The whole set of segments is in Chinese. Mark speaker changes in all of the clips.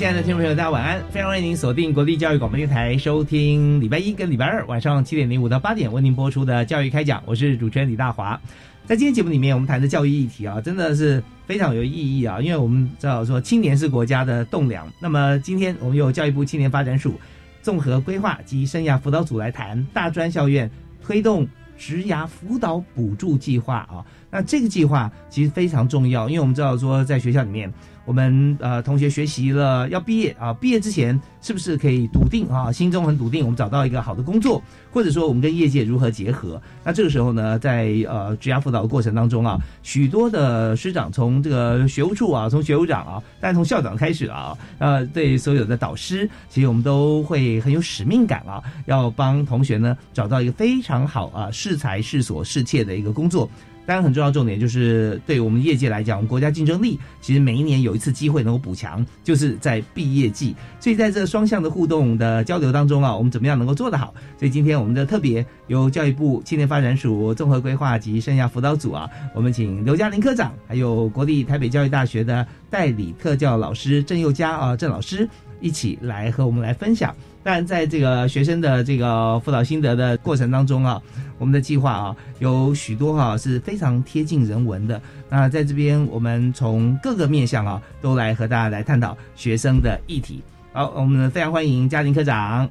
Speaker 1: 亲爱的听众朋友，大家晚安！非常欢迎您锁定国立教育广播电台，收听礼拜一跟礼拜二晚上七点零五到八点为您播出的教育开讲。我是主持人李大华。在今天节目里面，我们谈的教育议题啊，真的是非常有意义啊！因为我们知道说，青年是国家的栋梁。那么今天我们由教育部青年发展署综合规划及生涯辅导组来谈大专校院推动职涯辅导补助计划啊。那这个计划其实非常重要，因为我们知道说，在学校里面。我们呃，同学学习了要毕业啊，毕业之前是不是可以笃定啊，心中很笃定，我们找到一个好的工作，或者说我们跟业界如何结合？那这个时候呢，在呃职涯辅导的过程当中啊，许多的师长从这个学务处啊，从学务长啊，但从校长开始啊，呃，对所有的导师，其实我们都会很有使命感啊，要帮同学呢找到一个非常好啊，适才适所适切的一个工作。当然，很重要重点就是对我们业界来讲，我们国家竞争力其实每一年有一次机会能够补强，就是在毕业季。所以在这双向的互动的交流当中啊，我们怎么样能够做得好？所以今天我们的特别由教育部青年发展署综合规划及生涯辅导组啊，我们请刘嘉玲科长，还有国立台北教育大学的代理特教老师郑佑嘉啊郑老师一起来和我们来分享。但在这个学生的这个辅导心得的过程当中啊，我们的计划啊有许多哈是非常贴近人文的。那在这边，我们从各个面向啊，都来和大家来探讨学生的议题。好，我们非常欢迎嘉玲科长。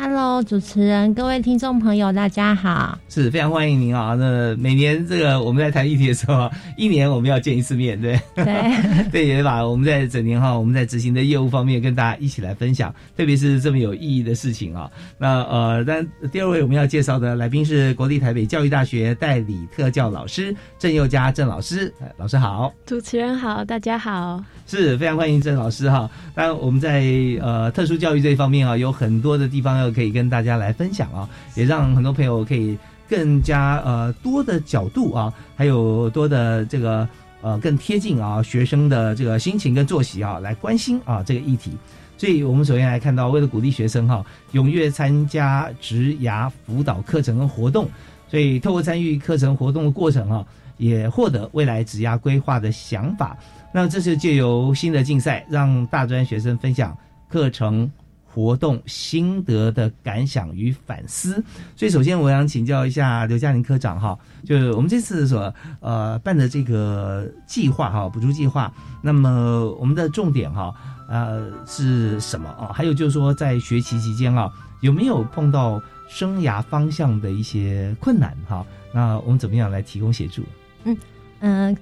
Speaker 2: Hello，主持人，各位听众朋友，大家好，
Speaker 1: 是非常欢迎您啊！那每年这个我们在谈议题的时候，一年我们要见一次面，对
Speaker 2: 对
Speaker 1: 对，也把我们在整年哈，我们在执行的业务方面跟大家一起来分享，特别是这么有意义的事情啊。那呃，但第二位我们要介绍的来宾是国立台北教育大学代理特教老师郑佑嘉郑老师，老师好，
Speaker 2: 主持人好，大家好，
Speaker 1: 是非常欢迎郑老师哈。当然我们在呃特殊教育这一方面啊，有很多的地方要。可以跟大家来分享啊，也让很多朋友可以更加呃多的角度啊，还有多的这个呃更贴近啊学生的这个心情跟作息啊，来关心啊这个议题。所以我们首先来看到，为了鼓励学生哈踊跃参加职涯辅导课程跟活动，所以透过参与课程活动的过程啊，也获得未来职涯规划的想法。那这是借由新的竞赛，让大专学生分享课程。活动心得的感想与反思，所以首先我想请教一下刘嘉玲科长哈，就是我们这次所呃办的这个计划哈，补助计划，那么我们的重点哈呃是什么啊？还有就是说在学习期间啊，有没有碰到生涯方向的一些困难哈？那我们怎么样来提供协助？
Speaker 2: 嗯嗯，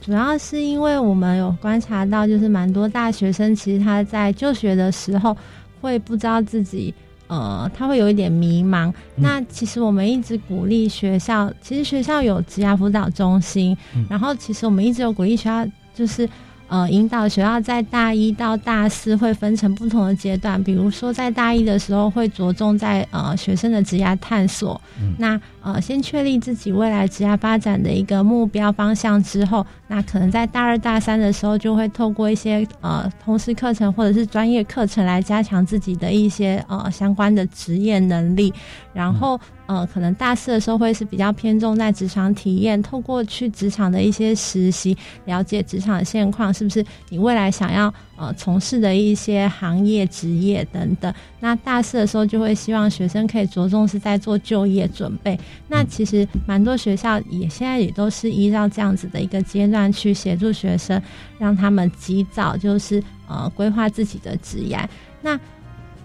Speaker 2: 主要是因为我们有观察到，就是蛮多大学生其实他在就学的时候。会不知道自己，呃，他会有一点迷茫。那其实我们一直鼓励学校，其实学校有职涯辅导中心，然后其实我们一直有鼓励学校，就是。呃，引导学校在大一到大四会分成不同的阶段，比如说在大一的时候会着重在呃学生的职业探索，那呃先确立自己未来职业发展的一个目标方向之后，那可能在大二大三的时候就会透过一些呃通识课程或者是专业课程来加强自己的一些呃相关的职业能力，然后。呃，可能大四的时候会是比较偏重在职场体验，透过去职场的一些实习，了解职场的现况，是不是你未来想要呃从事的一些行业、职业等等。那大四的时候就会希望学生可以着重是在做就业准备。那其实蛮多学校也现在也都是依照这样子的一个阶段去协助学生，让他们及早就是呃规划自己的职业。那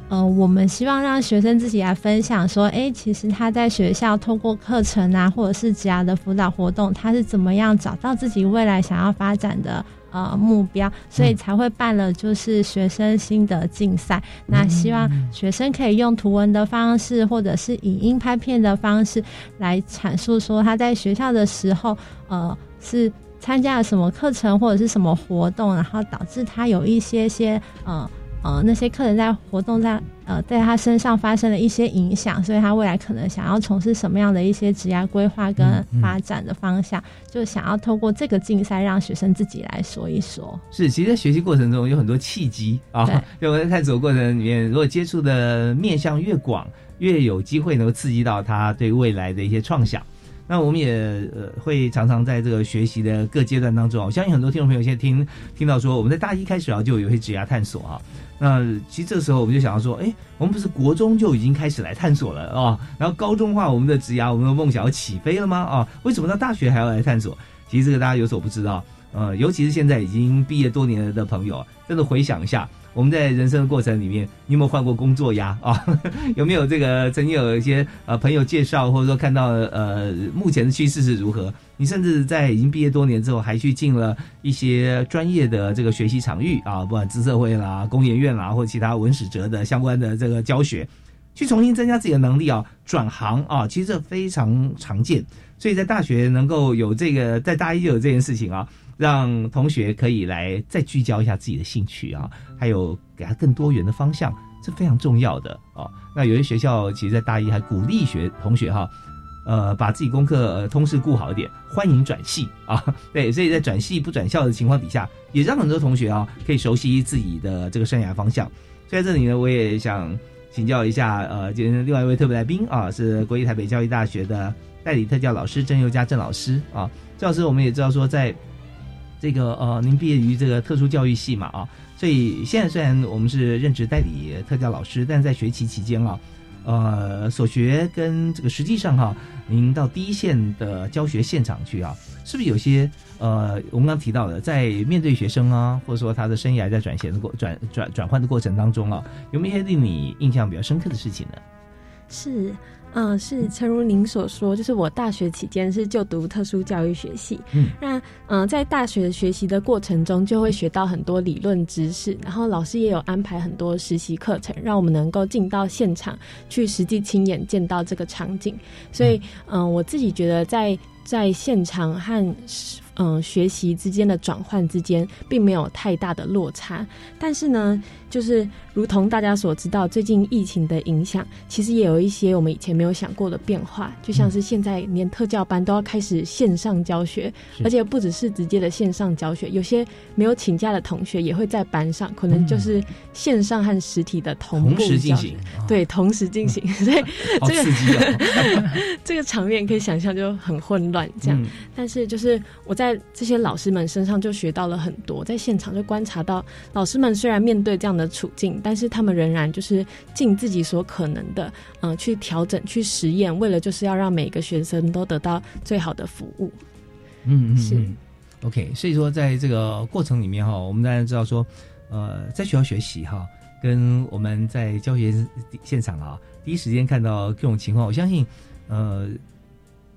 Speaker 2: 呃，我们希望让学生自己来分享说，哎，其实他在学校透过课程啊，或者是职涯的辅导活动，他是怎么样找到自己未来想要发展的呃目标，所以才会办了就是学生心得竞赛。那希望学生可以用图文的方式，或者是影音拍片的方式来阐述说他在学校的时候，呃，是参加了什么课程或者是什么活动，然后导致他有一些些呃。呃，那些客人在活动在呃，在他身上发生了一些影响，所以他未来可能想要从事什么样的一些职业规划跟发展的方向，就想要透过这个竞赛让学生自己来说一说。
Speaker 1: 是，其实，在学习过程中有很多契机啊。就我在探索过程里面，如果接触的面向越广，越有机会能够刺激到他对未来的一些创想。那我们也呃会常常在这个学习的各阶段当中，我相信很多听众朋友现在听听到说，我们在大一开始啊就有一些职业探索啊。那其实这时候我们就想要说，哎，我们不是国中就已经开始来探索了啊？然后高中的话，我们的职涯、我们的梦想要起飞了吗？啊，为什么到大学还要来探索？其实这个大家有所不知道，呃，尤其是现在已经毕业多年的朋友，真的回想一下。我们在人生的过程里面，你有没有换过工作呀？啊，有没有这个曾经有一些呃朋友介绍，或者说看到呃目前的趋势是如何？你甚至在已经毕业多年之后，还去进了一些专业的这个学习场域啊，不管资社会啦、工研院啦，或其他文史哲的相关的这个教学，去重新增加自己的能力啊，转行啊，其实这非常常见。所以在大学能够有这个，在大一就有这件事情啊。让同学可以来再聚焦一下自己的兴趣啊，还有给他更多元的方向，这非常重要的啊。那有些学校其实，在大一还鼓励学同学哈，呃，把自己功课通识顾好一点，欢迎转系啊。对，所以在转系不转校的情况底下，也让很多同学啊可以熟悉自己的这个生涯方向。所以在这里呢，我也想请教一下，呃，今天另外一位特别来宾啊，是国立台北教育大学的代理特教老师郑佑佳郑老师啊。郑老师，我们也知道说在。这个呃，您毕业于这个特殊教育系嘛啊，所以现在虽然我们是任职代理特教老师，但在学期期间啊，呃，所学跟这个实际上哈，您到第一线的教学现场去啊，是不是有些呃，我们刚提到的，在面对学生啊，或者说他的生涯在转型的过转转转换的过程当中啊，有没有一些令你印象比较深刻的事情呢？
Speaker 3: 是。嗯，是，诚如您所说，就是我大学期间是就读特殊教育学系。嗯，那嗯，在大学学习的过程中，就会学到很多理论知识，然后老师也有安排很多实习课程，让我们能够进到现场去实际亲眼见到这个场景。所以，嗯，我自己觉得在在现场和嗯学习之间的转换之间，并没有太大的落差，但是呢。就是如同大家所知道，最近疫情的影响，其实也有一些我们以前没有想过的变化。就像是现在连特教班都要开始线上教学，而且不只是直接的线上教学，有些没有请假的同学也会在班上，可能就是线上和实体的同步
Speaker 1: 进行。
Speaker 3: 对，同时进行，所以 这个这个场面可以想象就很混乱。这样，但是就是我在这些老师们身上就学到了很多，在现场就观察到老师们虽然面对这样。的处境，但是他们仍然就是尽自己所可能的，嗯，去调整、去实验，为了就是要让每个学生都得到最好的服务。
Speaker 1: 嗯嗯是 OK，所以说在这个过程里面哈，我们大家知道说，呃，在学校学习哈，跟我们在教学现场啊，第一时间看到各种情况，我相信，呃，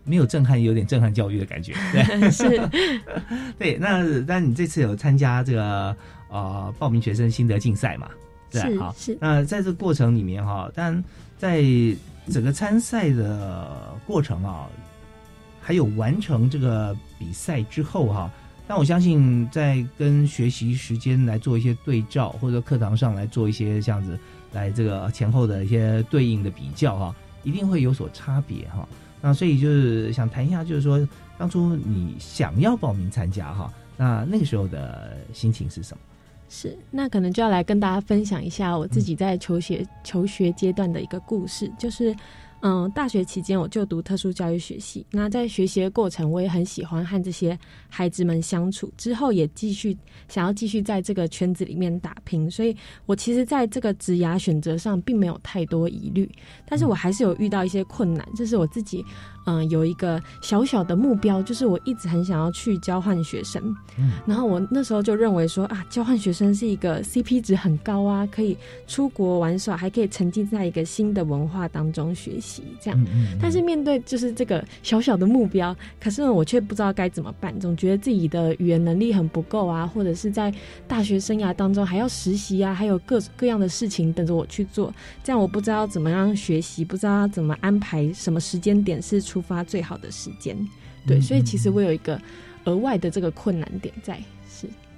Speaker 1: 没有震撼，有点震撼教育的感觉。对，
Speaker 3: 是，
Speaker 1: 对。那那你这次有参加这个？啊，报名学生心得竞赛嘛，
Speaker 3: 对，
Speaker 1: 好，
Speaker 3: 是。
Speaker 1: 那在这个过程里面哈，但在整个参赛的过程啊，还有完成这个比赛之后哈，但我相信在跟学习时间来做一些对照，或者课堂上来做一些这样子来这个前后的一些对应的比较哈，一定会有所差别哈。那所以就是想谈一下，就是说当初你想要报名参加哈，那那个时候的心情是什么？
Speaker 3: 是，那可能就要来跟大家分享一下我自己在求学求学阶段的一个故事。就是，嗯，大学期间我就读特殊教育学系，那在学习的过程，我也很喜欢和这些孩子们相处。之后也继续想要继续在这个圈子里面打拼，所以我其实在这个职涯选择上并没有太多疑虑，但是我还是有遇到一些困难，这是我自己。嗯，有一个小小的目标，就是我一直很想要去交换学生。嗯，然后我那时候就认为说啊，交换学生是一个 CP 值很高啊，可以出国玩耍，还可以沉浸在一个新的文化当中学习这样。但是面对就是这个小小的目标，可是呢，我却不知道该怎么办，总觉得自己的语言能力很不够啊，或者是在大学生涯当中还要实习啊，还有各各样的事情等着我去做，这样我不知道怎么样学习，不知道怎么安排什么时间点是。出发最好的时间，对，所以其实我有一个额外的这个困难点在，是，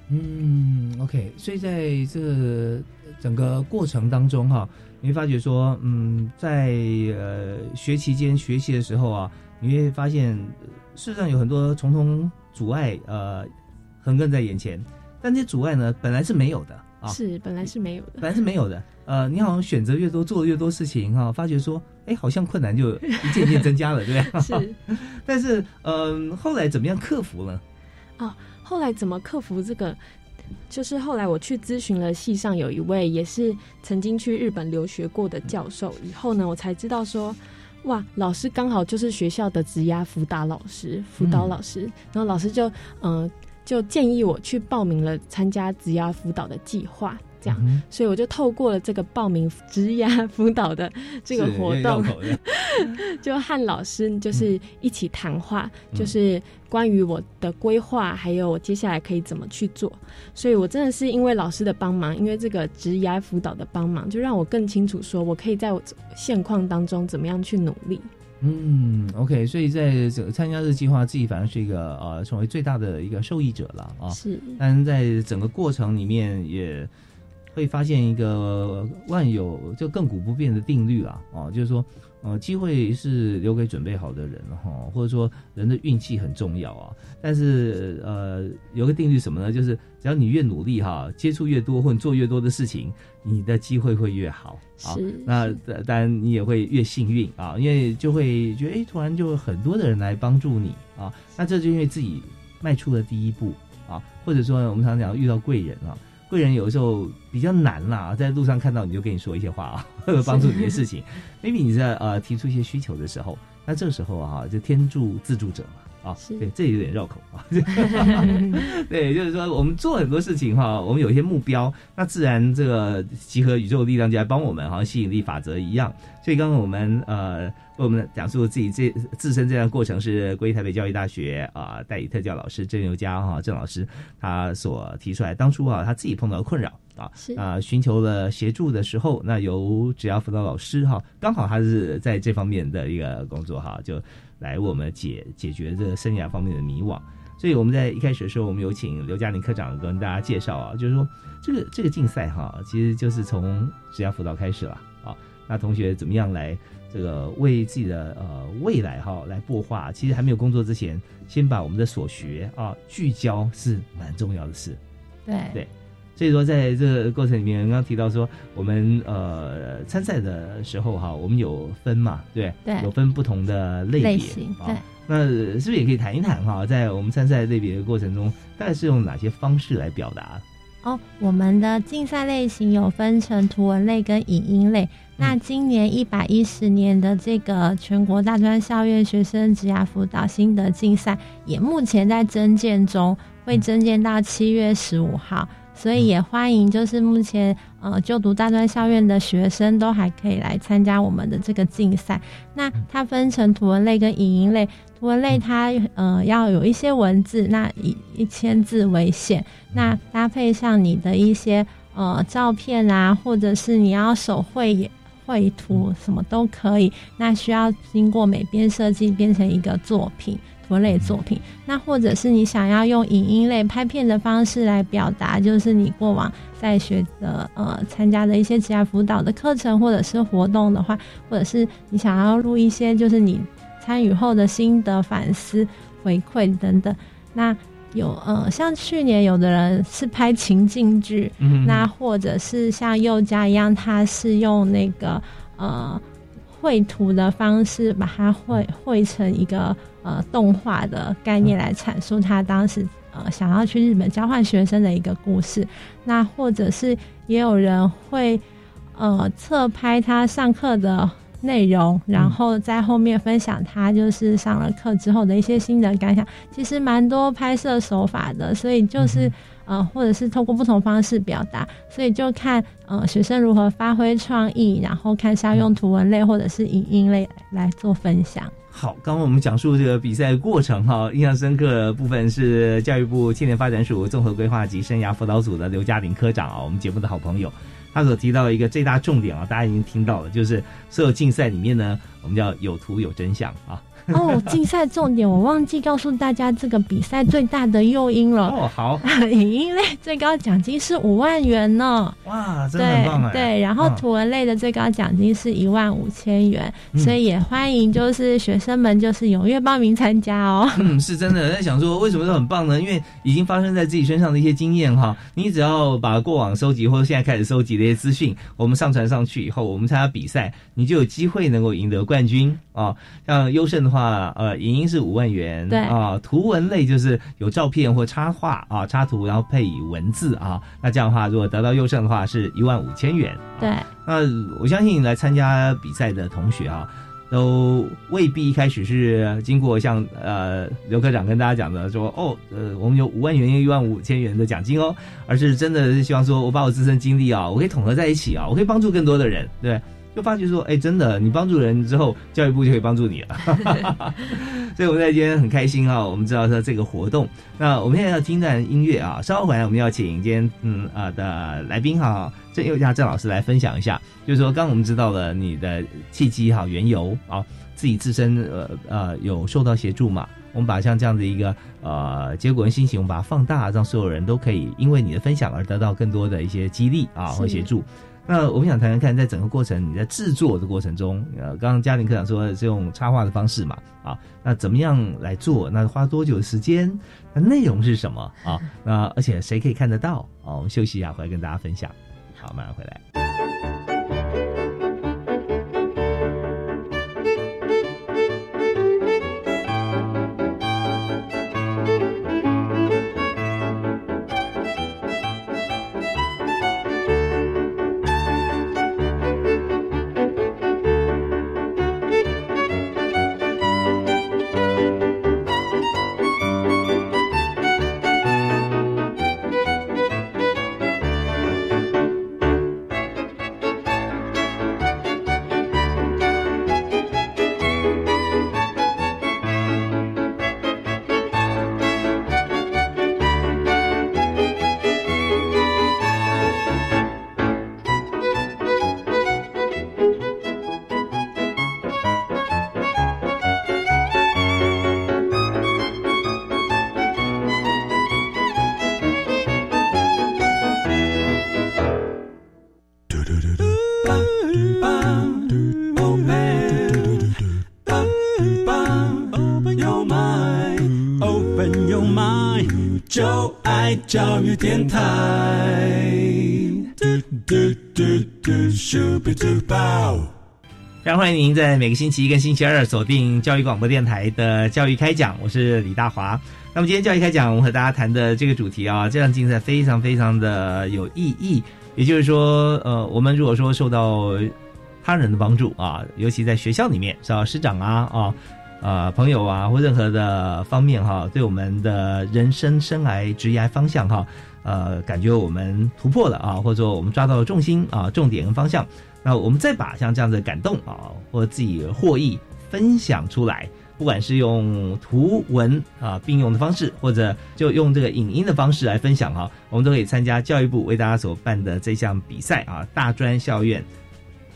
Speaker 1: 嗯，OK，所以在这个整个过程当中哈，你会发觉说，嗯，在呃学期间学习的时候啊，你会发现事实上有很多重重阻碍呃横亘在眼前，但这些阻碍呢本来是没有的啊，
Speaker 3: 是本来是没有的，
Speaker 1: 本来是没有的。呃，你好像选择越多，做的越多事情哈，发觉说，哎，好像困难就一件件增加了，对不
Speaker 3: 对？是。
Speaker 1: 但是，嗯，后来怎么样克服呢？
Speaker 3: 哦，后来怎么克服这个？就是后来我去咨询了系上有一位也是曾经去日本留学过的教授，以后呢，我才知道说，哇，老师刚好就是学校的职涯辅导老师，辅导老师，然后老师就嗯，就建议我去报名了参加职涯辅导的计划。这样，所以我就透过了这个报名职涯辅导的这个活动，就和老师就是一起谈话，就是关于我的规划，还有我接下来可以怎么去做。所以我真的是因为老师的帮忙，因为这个职业辅导的帮忙，就让我更清楚说我可以在我现况当中怎么样去努力。
Speaker 1: 嗯，OK，所以在这参加这计划，自己反而是一个呃成为最大的一个受益者了啊。
Speaker 3: 是，
Speaker 1: 但在整个过程里面也。会发现一个万有就亘古不变的定律啊，哦，就是说，呃，机会是留给准备好的人哈，或者说人的运气很重要啊。但是呃，有个定律什么呢？就是只要你越努力哈，接触越多或者做越多的事情，你的机会会越好啊。那当然你也会越幸运啊，因为就会觉得哎，突然就很多的人来帮助你啊。那这就因为自己迈出了第一步啊，或者说我们常常讲遇到贵人啊。贵人有时候比较难啦，在路上看到你就跟你说一些话啊，帮助你的事情。maybe 你在呃提出一些需求的时候，那这个时候啊，就天助自助者嘛。啊，对，这有点绕口啊。对，就是说我们做很多事情哈，我们有一些目标，那自然这个集合宇宙力量就来帮我们，好像吸引力法则一样。所以刚刚我们呃为我们讲述自己这自身这样过程是归台北教育大学啊代理特教老师郑尤佳哈郑老师他所提出来，当初啊他自己碰到困扰啊啊寻求了协助的时候，那由职业辅导老师哈刚好他是在这方面的一个工作哈就。来，我们解解决这个生涯方面的迷惘。所以我们在一开始的时候，我们有请刘嘉玲科长跟大家介绍啊，就是说这个这个竞赛哈，其实就是从职业辅导开始了啊。那同学怎么样来这个为自己的呃未来哈来擘画？其实还没有工作之前，先把我们的所学啊聚焦是蛮重要的事。
Speaker 2: 对
Speaker 1: 对。所以说，在这个过程里面，刚刚提到说，我们呃参赛的时候哈，我们有分嘛，对，
Speaker 2: 对，
Speaker 1: 有分不同的类别，
Speaker 2: 对。
Speaker 1: 那是不是也可以谈一谈哈，在我们参赛类别的过程中，大概是用哪些方式来表达？
Speaker 2: 哦，我们的竞赛类型有分成图文类跟影音类。那今年一百一十年的这个全国大专校院学生职涯辅导心得竞赛，也目前在征件中，会征件到七月十五号。所以也欢迎，就是目前呃就读大专校院的学生都还可以来参加我们的这个竞赛。那它分成图文类跟影音类，图文类它呃要有一些文字，那以一千字为限。那搭配上你的一些呃照片啊，或者是你要手绘绘图什么都可以。那需要经过美编设计变成一个作品。类作品，那或者是你想要用影音类拍片的方式来表达，就是你过往在学的呃参加的一些职业辅导的课程或者是活动的话，或者是你想要录一些就是你参与后的心得反思回馈等等。那有呃像去年有的人是拍情境剧，那或者是像佑嘉一样，他是用那个呃绘图的方式把它绘绘成一个呃动画的概念来阐述他当时呃想要去日本交换学生的一个故事。那或者是也有人会呃侧拍他上课的内容，然后在后面分享他就是上了课之后的一些心得感想。其实蛮多拍摄手法的，所以就是。呃，或者是透过不同方式表达，所以就看呃学生如何发挥创意，然后看是要用图文类或者是影音类来做分享。
Speaker 1: 好，刚刚我们讲述这个比赛过程哈，印象深刻的部分是教育部青年发展署综合规划及生涯辅导组的刘嘉玲科长啊，我们节目的好朋友，他所提到的一个最大重点啊，大家已经听到了，就是所有竞赛里面呢，我们叫有图有真相啊。
Speaker 2: 哦，竞赛重点我忘记告诉大家，这个比赛最大的诱因了。
Speaker 1: 哦，好，
Speaker 2: 影音类最高奖金是五万元
Speaker 1: 呢。哇，真的很棒哎。
Speaker 2: 对，然后图文类的最高奖金是一万五千元，所以也欢迎就是学生们就是踊跃报名参加哦。
Speaker 1: 嗯，是真的在想说为什么都很棒呢？因为已经发生在自己身上的一些经验哈，你只要把过往收集或者现在开始收集的一些资讯，我们上传上去以后，我们参加比赛，你就有机会能够赢得冠军啊。像优胜的。话呃，影音是五万元，
Speaker 2: 对
Speaker 1: 啊，图文类就是有照片或插画啊，插图然后配以文字啊，那这样的话，如果得到优胜的话，是一万五千元。
Speaker 2: 对，
Speaker 1: 那我相信来参加比赛的同学啊，都未必一开始是经过像呃刘科长跟大家讲的说哦，呃，我们有五万元、一万五千元的奖金哦，而是真的是希望说我把我自身经历啊，我可以统合在一起啊，我可以帮助更多的人，对。就发觉说，哎，真的，你帮助人之后，教育部就可以帮助你了。所以我们在今天很开心啊，我们知道说这个活动。那我们现在要听段音乐啊，稍后回来我们要请今天嗯啊的来宾哈郑佑佳郑老师来分享一下，就是说刚我们知道了你的契机哈缘由啊，自己自身呃呃有受到协助嘛，我们把像这样的一个呃结果跟心情，我们把它放大，让所有人都可以因为你的分享而得到更多的一些激励啊和协助。那我们想谈谈看，在整个过程你在制作的过程中，呃，刚刚嘉玲科长说是用插画的方式嘛，啊，那怎么样来做？那花多久时间？那内容是什么啊？那而且谁可以看得到？啊，我们休息一下，回来跟大家分享。好，马上回来。教育电台，非常欢迎您在每个星期一跟星期二锁定教育广播电台的教育开讲，我是李大华。那么今天教育开讲，我们和大家谈的这个主题啊，这项竞赛非常非常的有意义。也就是说，呃，我们如果说受到他人的帮助啊，尤其在学校里面，是师长啊啊。呃，朋友啊，或任何的方面哈，对我们的人生生涯职业方向哈，呃，感觉我们突破了啊，或者说我们抓到了重心啊，重点跟方向，那我们再把像这样的感动啊，或自己获益分享出来，不管是用图文啊并用的方式，或者就用这个影音的方式来分享哈，我们都可以参加教育部为大家所办的这项比赛啊，大专校院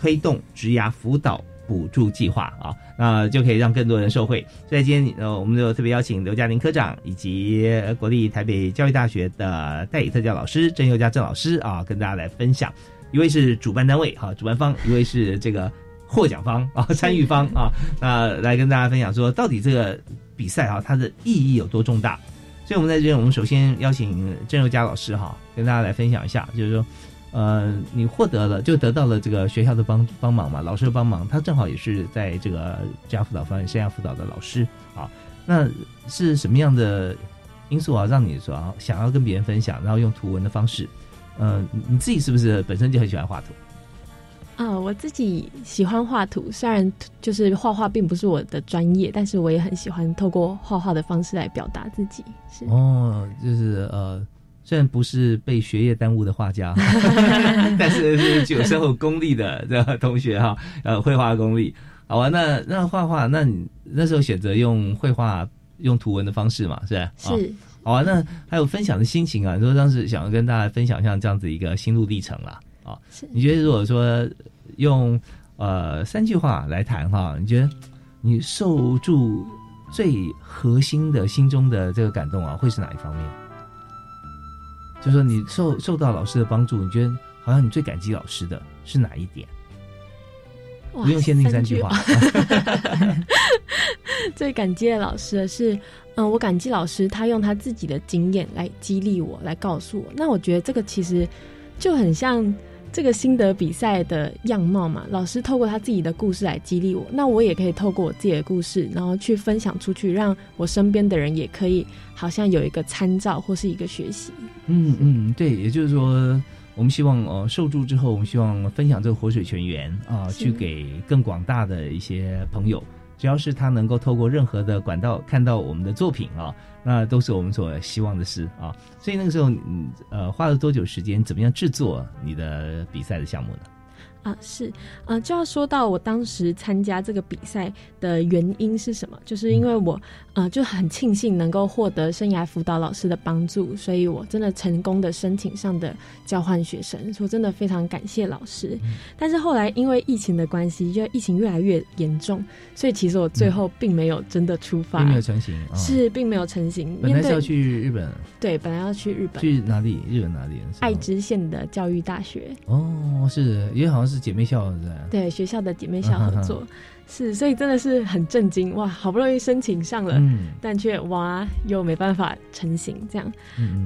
Speaker 1: 推动职涯辅导。补助计划啊，那就可以让更多人受惠。所以今天呃，我们就特别邀请刘嘉玲科长以及国立台北教育大学的代理特教老师郑佑佳郑老师啊，跟大家来分享。一位是主办单位哈，主办方；一位是这个获奖方啊，参与方啊。那来跟大家分享说，到底这个比赛啊，它的意义有多重大？所以我们在这边，我们首先邀请郑佑佳老师哈，跟大家来分享一下，就是说。呃，你获得了就得到了这个学校的帮帮忙嘛，老师的帮忙，他正好也是在这个家辅导方面生涯辅导的老师啊。那是什么样的因素啊，让你说想要跟别人分享，然后用图文的方式？呃，你自己是不是本身就很喜欢画图？
Speaker 3: 啊，我自己喜欢画图，虽然就是画画并不是我的专业，但是我也很喜欢透过画画的方式来表达自己。是
Speaker 1: 哦，就是呃，虽然不是被学业耽误的画家，但是是有深厚功力的这同学哈，呃，绘画功力。好啊，那那画画，那你那时候选择用绘画、用图文的方式嘛，是吧？
Speaker 3: 是。
Speaker 1: 好啊，那还有分享的心情啊，你说当时想要跟大家分享像这样子一个心路历程啦。啊，你觉得如果说用呃三句话来谈哈，你觉得你受住最核心的心中的这个感动啊，会是哪一方面？就说你受受到老师的帮助，你觉得好像你最感激老师的是哪一点？不用限定三句话。
Speaker 3: 最感激的老师的是，嗯，我感激老师，他用他自己的经验来激励我，来告诉我。那我觉得这个其实就很像。这个心得比赛的样貌嘛，老师透过他自己的故事来激励我，那我也可以透过我自己的故事，然后去分享出去，让我身边的人也可以好像有一个参照或是一个学习。
Speaker 1: 嗯嗯，对，也就是说，我们希望呃受助之后，我们希望分享这个活水泉源啊，去给更广大的一些朋友。只要是他能够透过任何的管道看到我们的作品啊，那都是我们所希望的事啊。所以那个时候，嗯呃，花了多久时间？怎么样制作你的比赛的项目呢？
Speaker 3: 啊，是，呃，就要说到我当时参加这个比赛的原因是什么？就是因为我，呃，就很庆幸能够获得生涯辅导老师的帮助，所以我真的成功的申请上的交换学生，说真的非常感谢老师。但是后来因为疫情的关系，就疫情越来越严重，所以其实我最后并没有真的出发，
Speaker 1: 并没有成型，
Speaker 3: 是并没有成型。
Speaker 1: 本来是要去日本，
Speaker 3: 对，本来要去日本，
Speaker 1: 去哪里？日本哪里？
Speaker 3: 爱知县的教育大学。
Speaker 1: 哦，是，因为好像是。姐妹校是
Speaker 3: 对学校的姐妹校合作是，所以真的是很震惊哇！好不容易申请上了，但却哇又没办法成型这样。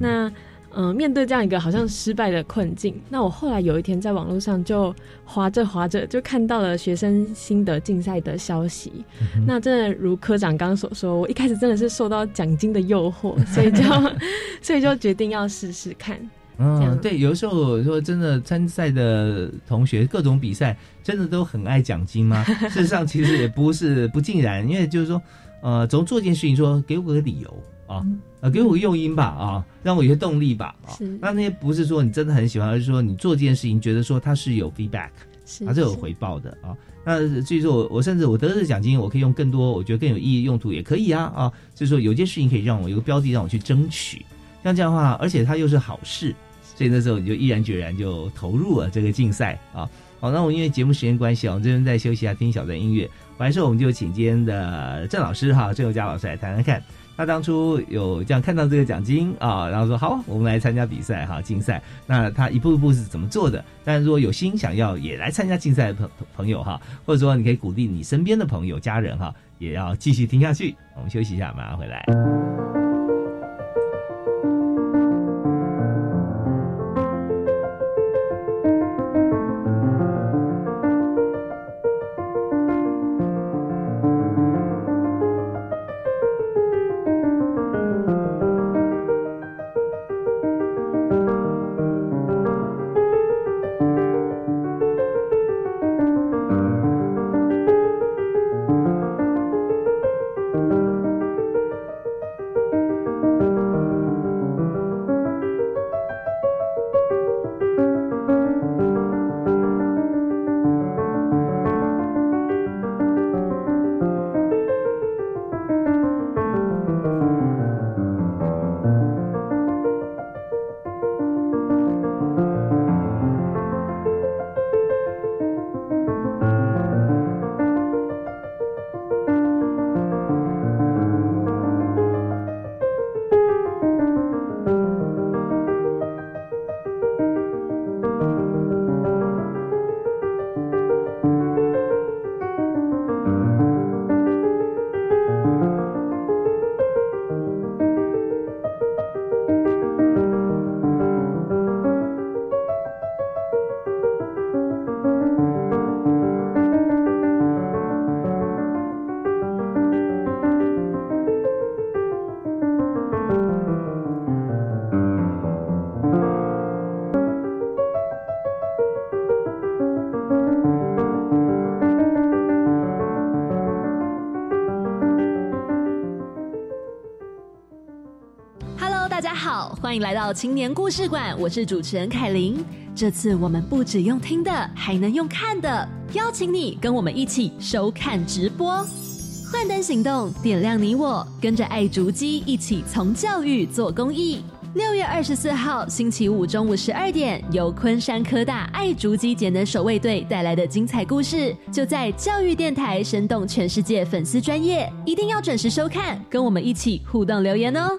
Speaker 3: 那嗯，面对这样一个好像失败的困境，那我后来有一天在网络上就划着划着，就看到了学生心得竞赛的消息。那真的如科长刚刚所说，我一开始真的是受到奖金的诱惑，所以就 所以就决定要试试看。
Speaker 1: 嗯，对，有时候说真的，参赛的同学各种比赛，真的都很爱奖金吗？事实上，其实也不是不尽然，因为就是说，呃，总做一件事情，说给我个理由啊，呃，给我个诱因吧，啊，让我有些动力吧，啊，那那些不是说你真的很喜欢，而是说你做这件事情，觉得说它是有 feedback，它是有回报的啊。那至于说我我甚至我得这个奖金，我可以用更多，我觉得更有意义用途也可以啊，啊，所以说有件事情可以让我有个标的让我去争取，像这样的话，而且它又是好事。所以那时候你就毅然决然就投入了这个竞赛啊！好，那我因为节目时间关系啊，我们这边再休息一下，听一小段音乐。完事我们就请今天的郑老师哈，郑友佳老师来谈谈看，他当初有这样看到这个奖金啊，然后说好，我们来参加比赛哈，竞赛。那他一步一步是怎么做的？但如果有心想要也来参加竞赛的朋朋友哈，或者说你可以鼓励你身边的朋友、家人哈，也要继续听下去。我们休息一下，马上回来。
Speaker 4: 欢迎来到青年故事馆，我是主持人凯琳。这次我们不只用听的，还能用看的，邀请你跟我们一起收看直播。幻灯行动，点亮你我，跟着爱竹机一起从教育做公益。六月二十四号星期五中午十二点，由昆山科大爱竹机节能守卫队带来的精彩故事，就在教育电台，生动全世界粉丝专业，一定要准时收看，跟我们一起互动留言哦。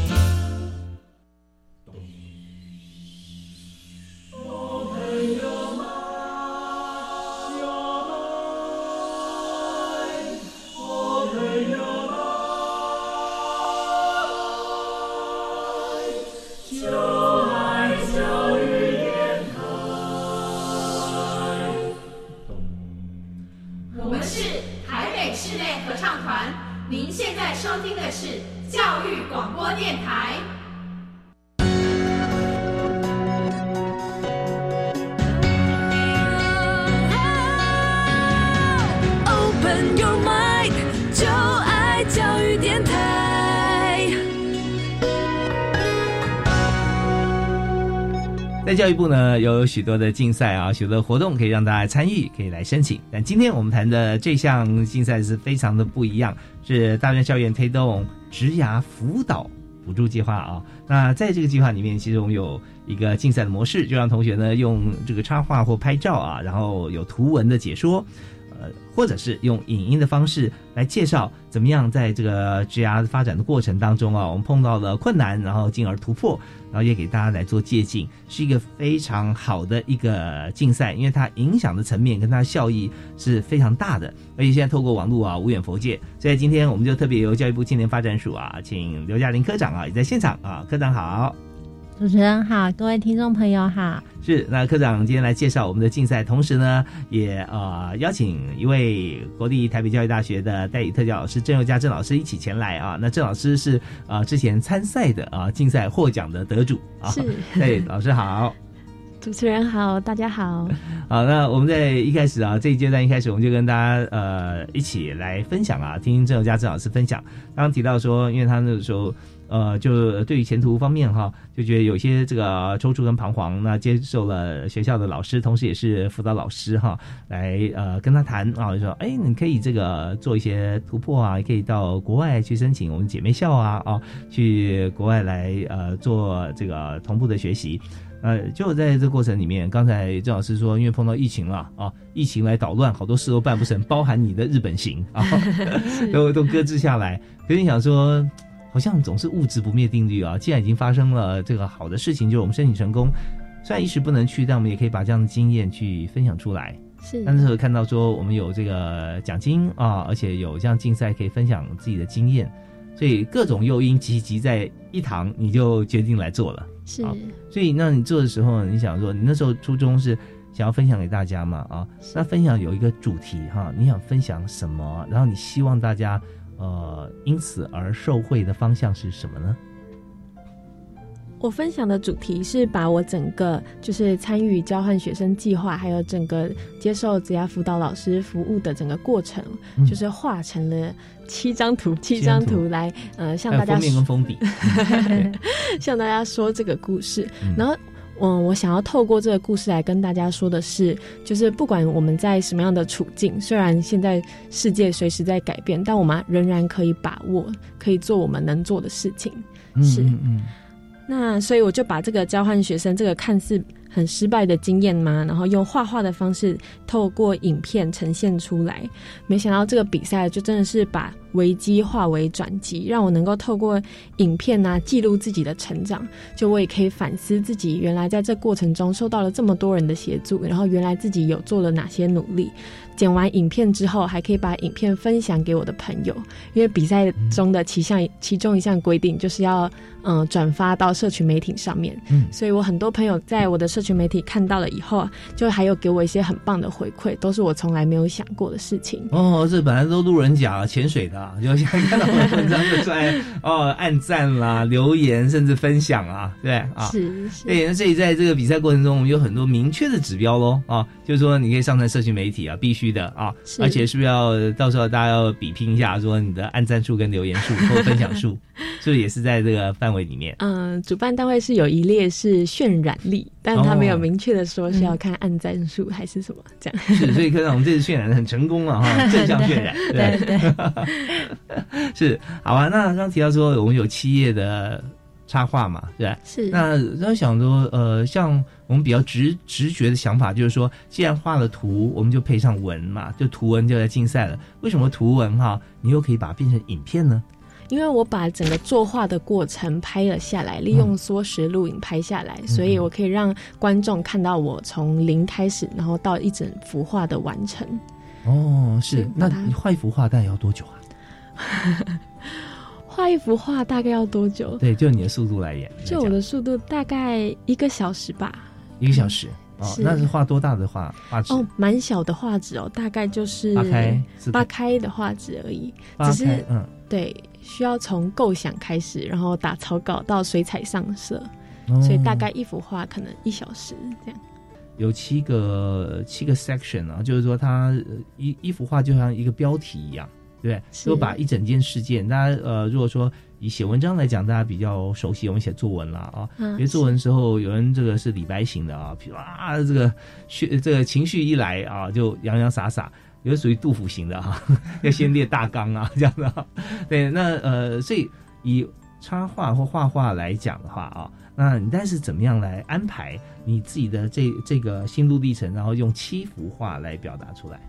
Speaker 1: 教育部呢，有许多的竞赛啊，许多活动可以让大家参与，可以来申请。但今天我们谈的这项竞赛是非常的不一样，是大专校园推动职涯辅导补助计划啊。那在这个计划里面，其实我们有一个竞赛的模式，就让同学呢用这个插画或拍照啊，然后有图文的解说。或者是用影音的方式来介绍怎么样在这个 GR 发展的过程当中啊，我们碰到了困难，然后进而突破，然后也给大家来做借鉴，是一个非常好的一个竞赛，因为它影响的层面跟它效益是非常大的，而且现在透过网络啊，无远佛界，所以今天我们就特别由教育部青年发展署啊，请刘嘉玲科长啊也在现场啊，科长好。
Speaker 2: 主持人好，各位听众朋友好。
Speaker 1: 是，那科长今天来介绍我们的竞赛，同时呢，也呃邀请一位国立台北教育大学的代理特教老师郑佑佳郑老师一起前来啊。那郑老师是啊之前参赛的啊竞赛获奖的得主啊。
Speaker 3: 是，
Speaker 1: 对，老师好。
Speaker 3: 主持人好，大家好。
Speaker 1: 好，那我们在一开始啊这一阶段一开始，我们就跟大家呃一起来分享啊，听郑佑佳郑老师分享。刚刚提到说，因为他那个时候。呃，就对于前途方面哈，就觉得有些这个踌躇跟彷徨。那接受了学校的老师，同时也是辅导老师哈，来呃跟他谈啊，就说哎，你可以这个做一些突破啊，也可以到国外去申请我们姐妹校啊啊，去国外来呃做这个同步的学习。呃，就在这过程里面，刚才郑老师说，因为碰到疫情了啊，疫情来捣乱，好多事都办不成，包含你的日本行啊，都都搁置下来。可是你想说。好像总是物质不灭定律啊！既然已经发生了这个好的事情，就是我们申请成功，虽然一时不能去，但我们也可以把这样的经验去分享出来。
Speaker 3: 是，
Speaker 1: 那时候看到说我们有这个奖金啊，而且有这样竞赛可以分享自己的经验，所以各种诱因集集在一堂，你就决定来做了。
Speaker 3: 是，
Speaker 1: 所以那你做的时候，你想说，你那时候初衷是想要分享给大家嘛？啊，那分享有一个主题哈，你想分享什么？然后你希望大家。呃，因此而受惠的方向是什么呢？
Speaker 3: 我分享的主题是把我整个就是参与交换学生计划，还有整个接受职业辅导老师服务的整个过程，就是画成了七张图，七张图来呃向大家
Speaker 1: 封面跟封底，
Speaker 3: 向大家说这个故事，然后。嗯，我想要透过这个故事来跟大家说的是，就是不管我们在什么样的处境，虽然现在世界随时在改变，但我们仍然可以把握，可以做我们能做的事情。是，那所以我就把这个交换学生这个看似很失败的经验吗，然后用画画的方式透过影片呈现出来。没想到这个比赛就真的是把危机化为转机，让我能够透过影片啊记录自己的成长。就我也可以反思自己原来在这过程中受到了这么多人的协助，然后原来自己有做了哪些努力。剪完影片之后，还可以把影片分享给我的朋友，因为比赛中的其项其中一项规定就是要嗯转发到社群媒体上面，嗯，所以我很多朋友在我的社群媒体看到了以后，就还有给我一些很棒的回馈，都是我从来没有想过的事情。
Speaker 1: 哦，这本来都路人甲潜水的，就现在看到我的文章就出来哦，按赞啦、留言甚至分享啊，对啊，
Speaker 3: 是，
Speaker 1: 对，那所以在这个比赛过程中，我们有很多明确的指标喽啊，就是说你可以上传社群媒体啊，必须。的啊，而且是不是要到时候大家要比拼一下，说你的按赞数跟留言数或分享数，是不是也是在这个范围里面？
Speaker 3: 嗯，主办单位是有一列是渲染力，但他没有明确的说是要看按赞数还是什么这样。
Speaker 1: 是，所以看到我们这次渲染的很成功了哈，正向渲染，
Speaker 3: 对对，
Speaker 1: 是好吧？那刚刚提到说我们有七页的。插画嘛，对吧？
Speaker 3: 是。
Speaker 1: 那那想说，呃，像我们比较直直觉的想法，就是说，既然画了图，我们就配上文嘛，就图文就在竞赛了。为什么图文哈，你又可以把它变成影片呢？
Speaker 3: 因为我把整个作画的过程拍了下来，利用缩时录影拍下来，所以我可以让观众看到我从零开始，然后到一整幅画的完成。
Speaker 1: 哦，是。那你画一幅画大概要多久啊？
Speaker 3: 画一幅画大概要多久？
Speaker 1: 对，就你的速度来演。
Speaker 3: 就我的速度大概一个小时吧。
Speaker 1: 一个小时哦，那是画多大的画画纸？
Speaker 3: 哦，蛮小的画纸哦，大概就是
Speaker 1: 八开
Speaker 3: 八开的画纸而已。只是嗯，对，需要从构想开始，然后打草稿到水彩上色，所以大概一幅画可能一小时这样。
Speaker 1: 有七个七个 section 啊，就是说它一一幅画就像一个标题一样。对，就把一整件事件，大家呃，如果说以写文章来讲，大家比较熟悉，我们写作文了啊。因为作文时候，有人这个是李白型的啊，譬如啊，这个绪这个情绪一来啊，就洋洋洒洒；有属于杜甫型的哈，要先列大纲啊，这样的。对，那呃，所以以插画或画画来讲的话啊，那你但是怎么样来安排你自己的这这个心路历程，然后用七幅画来表达出来？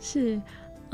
Speaker 3: 是。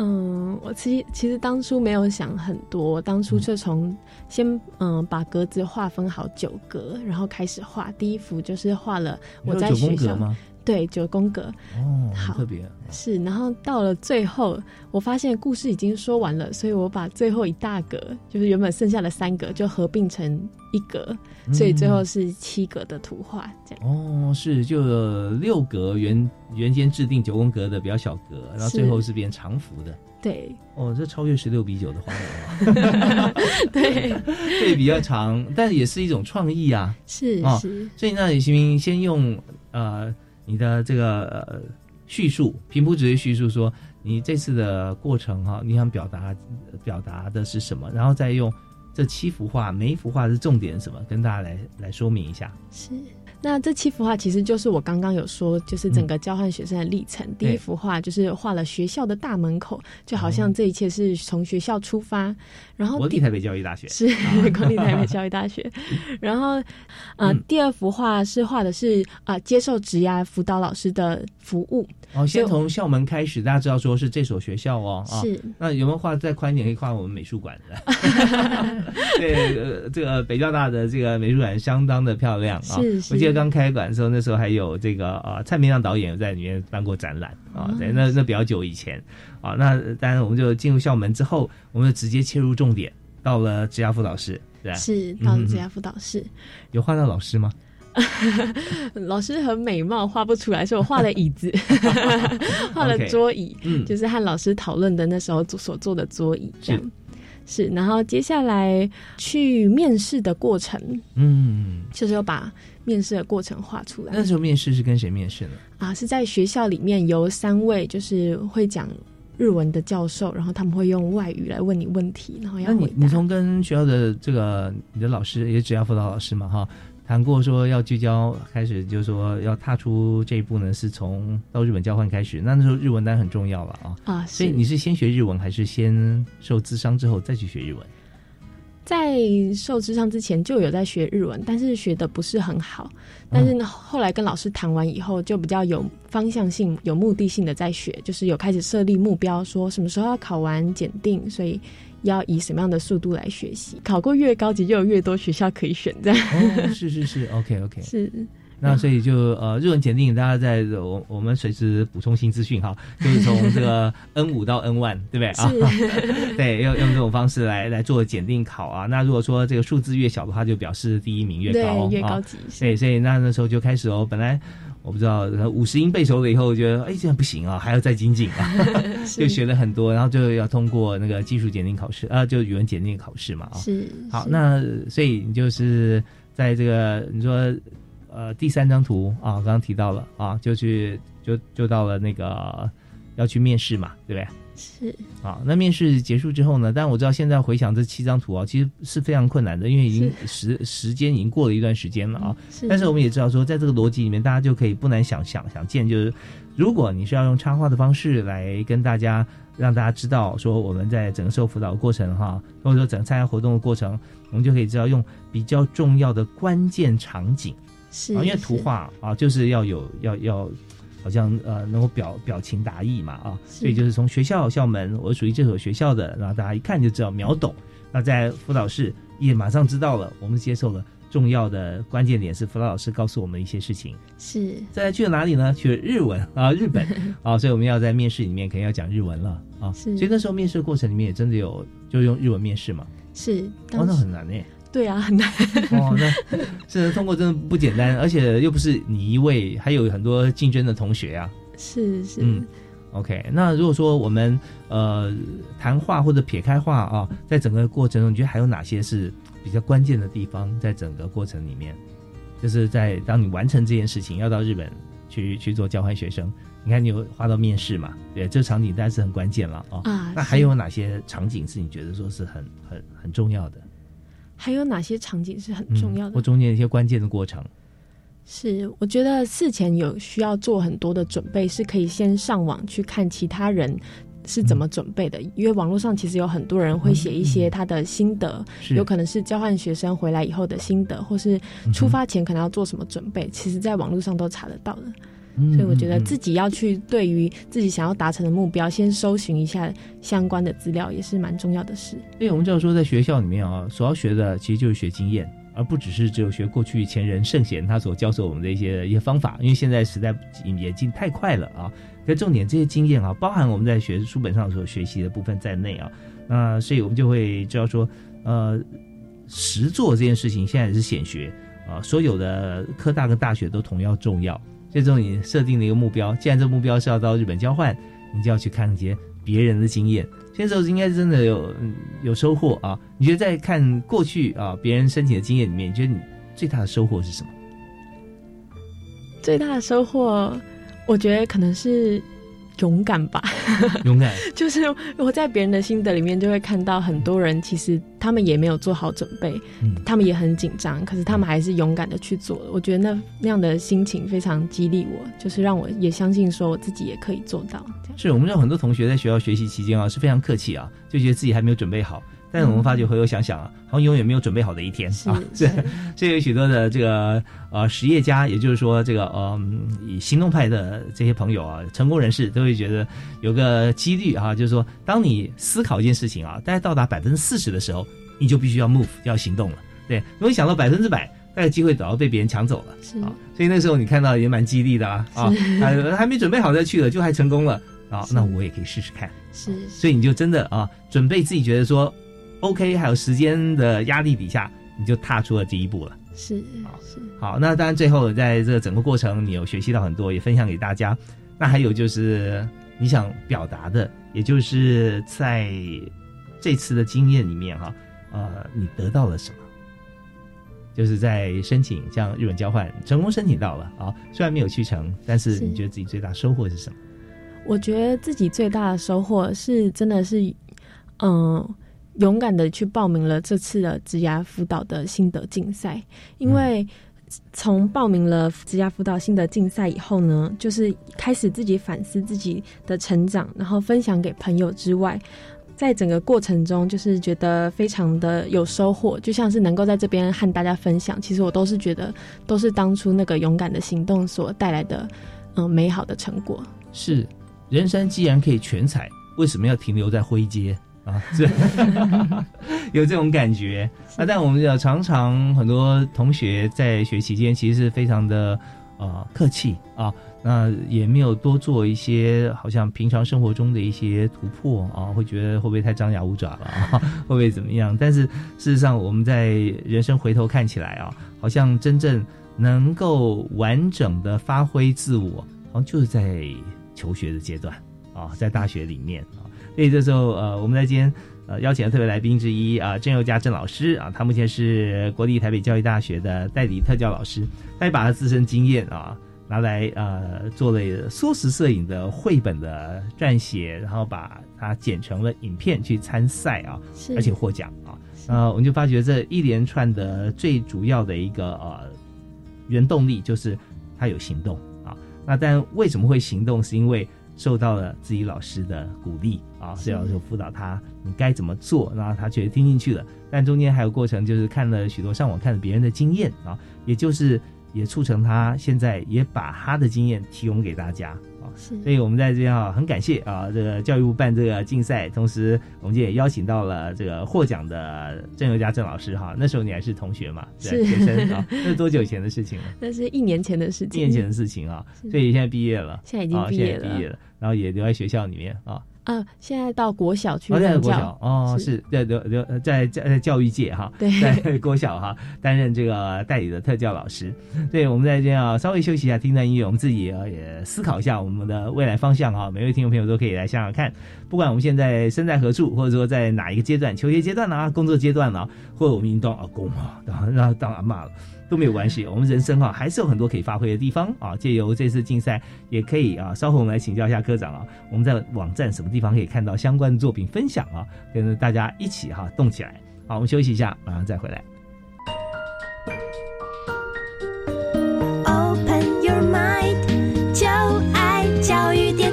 Speaker 3: 嗯，我其实其实当初没有想很多，当初就从先嗯把格子划分好九格，然后开始画。第一幅就是画了我在学校
Speaker 1: 吗？
Speaker 3: 对，九宫格
Speaker 1: 哦，好特别
Speaker 3: 是。然后到了最后，我发现故事已经说完了，所以我把最后一大格，就是原本剩下的三格，就合并成一格，所以最后是七格的图画这样。
Speaker 1: 哦，是就六格原原先制定九宫格的比较小格，然后最后是变长幅的。
Speaker 3: 对。
Speaker 1: 哦，这超越十六比九的画了。
Speaker 3: 对，
Speaker 1: 对，比较长，但也是一种创意啊。
Speaker 3: 是是。
Speaker 1: 所以那李新明先用呃。你的这个叙述，平铺直叙叙述说你这次的过程哈，你想表达表达的是什么？然后再用这七幅画，每一幅画是重点什么，跟大家来来说明一下。
Speaker 3: 是。那这七幅画其实就是我刚刚有说，就是整个交换学生的历程。第一幅画就是画了学校的大门口，就好像这一切是从学校出发。然后
Speaker 1: 国立台北教育大学
Speaker 3: 是 国立台北教育大学。然后，呃，第二幅画是画的是啊，接受职涯辅导老师的服务。
Speaker 1: 哦，先从校门开始，大家知道说是这所学校哦。
Speaker 3: 是。
Speaker 1: 那有没有画再宽一点？可以画我们美术馆的。对，这个北交大的这个美术馆相当的漂亮啊。
Speaker 3: 是
Speaker 1: 是。刚开馆的时候，那时候还有这个呃蔡明亮导演在里面办过展览啊，对，那那比较久以前啊。那当然我们就进入校门之后，我们就直接切入重点，到了职涯辅导室，对
Speaker 3: 是到了职涯辅导室，
Speaker 1: 有画到老师吗？
Speaker 3: 老师很美貌，画不出来，所以我画了椅子，画了桌椅，嗯，就是和老师讨论的那时候所做的桌椅，这样。是，然后接下来去面试的过程，
Speaker 1: 嗯，
Speaker 3: 就是要把面试的过程画出来。
Speaker 1: 那时候面试是跟谁面试呢？
Speaker 3: 啊，是在学校里面由三位就是会讲日文的教授，然后他们会用外语来问你问题，然后要回答。
Speaker 1: 你从跟学校的这个你的老师，也只要辅导老师嘛，哈。谈过说要聚焦，开始就是说要踏出这一步呢，是从到日本交换开始。那那时候日文当然很重要了啊
Speaker 3: 啊！
Speaker 1: 所以你是先学日文，还是先受资商之后再去学日文？
Speaker 3: 在受智商之前就有在学日文，但是学的不是很好。但是后来跟老师谈完以后，就比较有方向性、有目的性的在学，就是有开始设立目标，说什么时候要考完检定，所以要以什么样的速度来学习。考过越高级，就有越多学校可以选。这样
Speaker 1: 哦，是是是，OK OK，
Speaker 3: 是。
Speaker 1: 那所以就呃，日文检定，大家在我我们随时补充新资讯哈，就是从这个 N 五到 N one，对不对啊？对，要用这种方式来来做检定考啊。那如果说这个数字越小的话，就表示第一名越高，
Speaker 3: 越高级。
Speaker 1: 对，所以那那时候就开始哦，本来我不知道五十音背熟了以后，觉得哎这样不行啊，还要再精进啊，就学了很多，然后就要通过那个技术检定考试啊，就语文检定考试嘛啊。
Speaker 3: 是。
Speaker 1: 好，那所以你就是在这个你说。呃，第三张图啊，刚刚提到了啊，就去就就到了那个要去面试嘛，对不对？
Speaker 3: 是
Speaker 1: 啊，那面试结束之后呢？但我知道现在回想这七张图啊，其实是非常困难的，因为已经时时间已经过了一段时间了啊。是但是我们也知道说，在这个逻辑里面，大家就可以不难想想想见，就是如果你是要用插画的方式来跟大家让大家知道说我们在整个受辅导过程哈，或者说整个参加活动的过程，我们就可以知道用比较重要的关键场景。
Speaker 3: 是，
Speaker 1: 因为图画啊，就是要有要要，好像呃能够表表情达意嘛啊，所以就是从学校校门，我属于这所学校的，然后大家一看就知道秒懂。那在辅导室也马上知道了，我们接受了重要的关键点是辅导老师告诉我们一些事情。
Speaker 3: 是，
Speaker 1: 再来去了哪里呢？去了日文啊，日本啊，所以我们要在面试里面肯定要讲日文了啊。
Speaker 3: 是，
Speaker 1: 所以那时候面试的过程里面也真的有就用日文面试嘛。
Speaker 3: 是，
Speaker 1: 哦，那很难诶。
Speaker 3: 对啊，很难
Speaker 1: 哦。那是通过真的不简单，而且又不是你一位，还有很多竞争的同学啊。
Speaker 3: 是是，
Speaker 1: 嗯，OK。那如果说我们呃谈话或者撇开话啊，在整个过程中，你觉得还有哪些是比较关键的地方？在整个过程里面，就是在当你完成这件事情，要到日本去去做交换学生，你看你有画到面试嘛？对，这场景当然是很关键了哦。
Speaker 3: 啊。
Speaker 1: 那还有哪些场景是你觉得说是很很很重要的？
Speaker 3: 还有哪些场景是很重要的？
Speaker 1: 或中间一些关键的过程？
Speaker 3: 是，我觉得事前有需要做很多的准备，是可以先上网去看其他人是怎么准备的，因为网络上其实有很多人会写一些他的心得，有可能是交换学生回来以后的心得，或是出发前可能要做什么准备，其实在网络上都查得到的。所以我觉得自己要去对于自己想要达成的目标，先搜寻一下相关的资料，也是蛮重要的事。
Speaker 1: 因为我们知道说，在学校里面啊，所要学的其实就是学经验，而不只是只有学过去前人圣贤他所教授我们的一些一些方法。因为现在时代演进太快了啊，可重点这些经验啊，包含我们在学书本上所学习的部分在内啊，那所以我们就会知道说，呃，实做这件事情现在是显学啊，所有的科大跟大学都同样重要。最终你设定了一个目标，既然这个目标是要到日本交换，你就要去看一些别人的经验。现在时候应该真的有有收获啊！你觉得在看过去啊别人申请的经验里面，你觉得你最大的收获是什么？
Speaker 3: 最大的收获，我觉得可能是。勇敢吧，
Speaker 1: 勇敢
Speaker 3: 就是我在别人的心得里面就会看到很多人，其实他们也没有做好准备，他们也很紧张，可是他们还是勇敢的去做了。我觉得那那样的心情非常激励我，就是让我也相信说我自己也可以做到。
Speaker 1: 是我们有很多同学在学校学习期间啊，是非常客气啊，就觉得自己还没有准备好。但是我们发觉回头想想啊，好像永远没有准备好的一天啊。
Speaker 3: 这，
Speaker 1: 这有许多的这个呃实业家，也就是说这个呃以行动派的这些朋友啊，成功人士都会觉得有个几率啊，就是说当你思考一件事情啊，大概到达百分之四十的时候，你就必须要 move 要行动了。对，如果想到百分之百，那个机会早要被别人抢走了。
Speaker 3: 是
Speaker 1: 啊，所以那时候你看到也蛮激励的啊啊，还没准备好再去了，就还成功了啊，那我也可以试试看。
Speaker 3: 是，
Speaker 1: 所以你就真的啊，准备自己觉得说。OK，还有时间的压力底下，你就踏出了第一步了。
Speaker 3: 是，是
Speaker 1: 好。那当然，最后在这个整个过程，你有学习到很多，也分享给大家。那还有就是你想表达的，也就是在这次的经验里面哈，呃，你得到了什么？就是在申请像日本交换成功申请到了啊，虽然没有去成，但是你觉得自己最大收获是什么？
Speaker 3: 我觉得自己最大的收获是真的是，嗯。勇敢的去报名了这次的职涯辅导的心得竞赛，因为从报名了职涯辅导心得竞赛以后呢，就是开始自己反思自己的成长，然后分享给朋友之外，在整个过程中，就是觉得非常的有收获，就像是能够在这边和大家分享。其实我都是觉得，都是当初那个勇敢的行动所带来的，嗯，美好的成果。
Speaker 1: 是，人生既然可以全彩，为什么要停留在灰阶啊？是有这种感觉啊。但我们要常常很多同学在学期间，其实是非常的呃客气啊。那也没有多做一些好像平常生活中的一些突破啊，会觉得会不会太张牙舞爪了啊？会不会怎么样？但是事实上，我们在人生回头看起来啊，好像真正能够完整的发挥自我，好像就是在求学的阶段啊，在大学里面啊。所以这时候呃，我们在今天呃邀请的特别来宾之一啊，郑佑嘉郑老师啊，他目前是国立台北教育大学的代理特教老师，他也把他自身经验啊。拿来呃做了缩时摄影的绘本的撰写，然后把它剪成了影片去参赛啊，而且获奖啊。呃，我们就发觉这一连串的最主要的一个呃原动力就是他有行动啊。那但为什么会行动？是因为受到了自己老师的鼓励啊，所以老师辅导他你该怎么做，然后他觉得听进去了。但中间还有过程，就是看了许多上网看了别人的经验啊，也就是。也促成他现在也把他的经验提供给大家啊，所以我们在这边啊，很感谢啊，这个教育部办这个竞赛，同时我们也邀请到了这个获奖的郑尤佳郑老师哈。那时候你还是同学嘛，
Speaker 3: 对
Speaker 1: 学生啊，那是多久以前的事情了？
Speaker 3: 那是一年前的事情，
Speaker 1: 一年前的事情啊，所以现在毕业了，
Speaker 3: 现在已经毕业了，
Speaker 1: 毕业了，然后也留在学校里面啊。
Speaker 3: 啊，现在到国小去
Speaker 1: 任教哦，是在留留在在教育界哈，在 国小哈担任这个代理的特教老师。对，我们在这样稍微休息一下，听段音乐，我们自己也思考一下我们的未来方向哈。每位听众朋友都可以来想想看，不管我们现在身在何处，或者说在哪一个阶段，求学阶段呢，工作阶段呢，或者我们已经当阿公啊，当然后当阿妈了。都没有关系，我们人生哈还是有很多可以发挥的地方啊。借由这次竞赛，也可以啊，稍后我们来请教一下科长啊，我们在网站什么地方可以看到相关的作品分享啊，跟大家一起哈动起来。好，我们休息一下，马上再回来。Open your mind，就爱教育电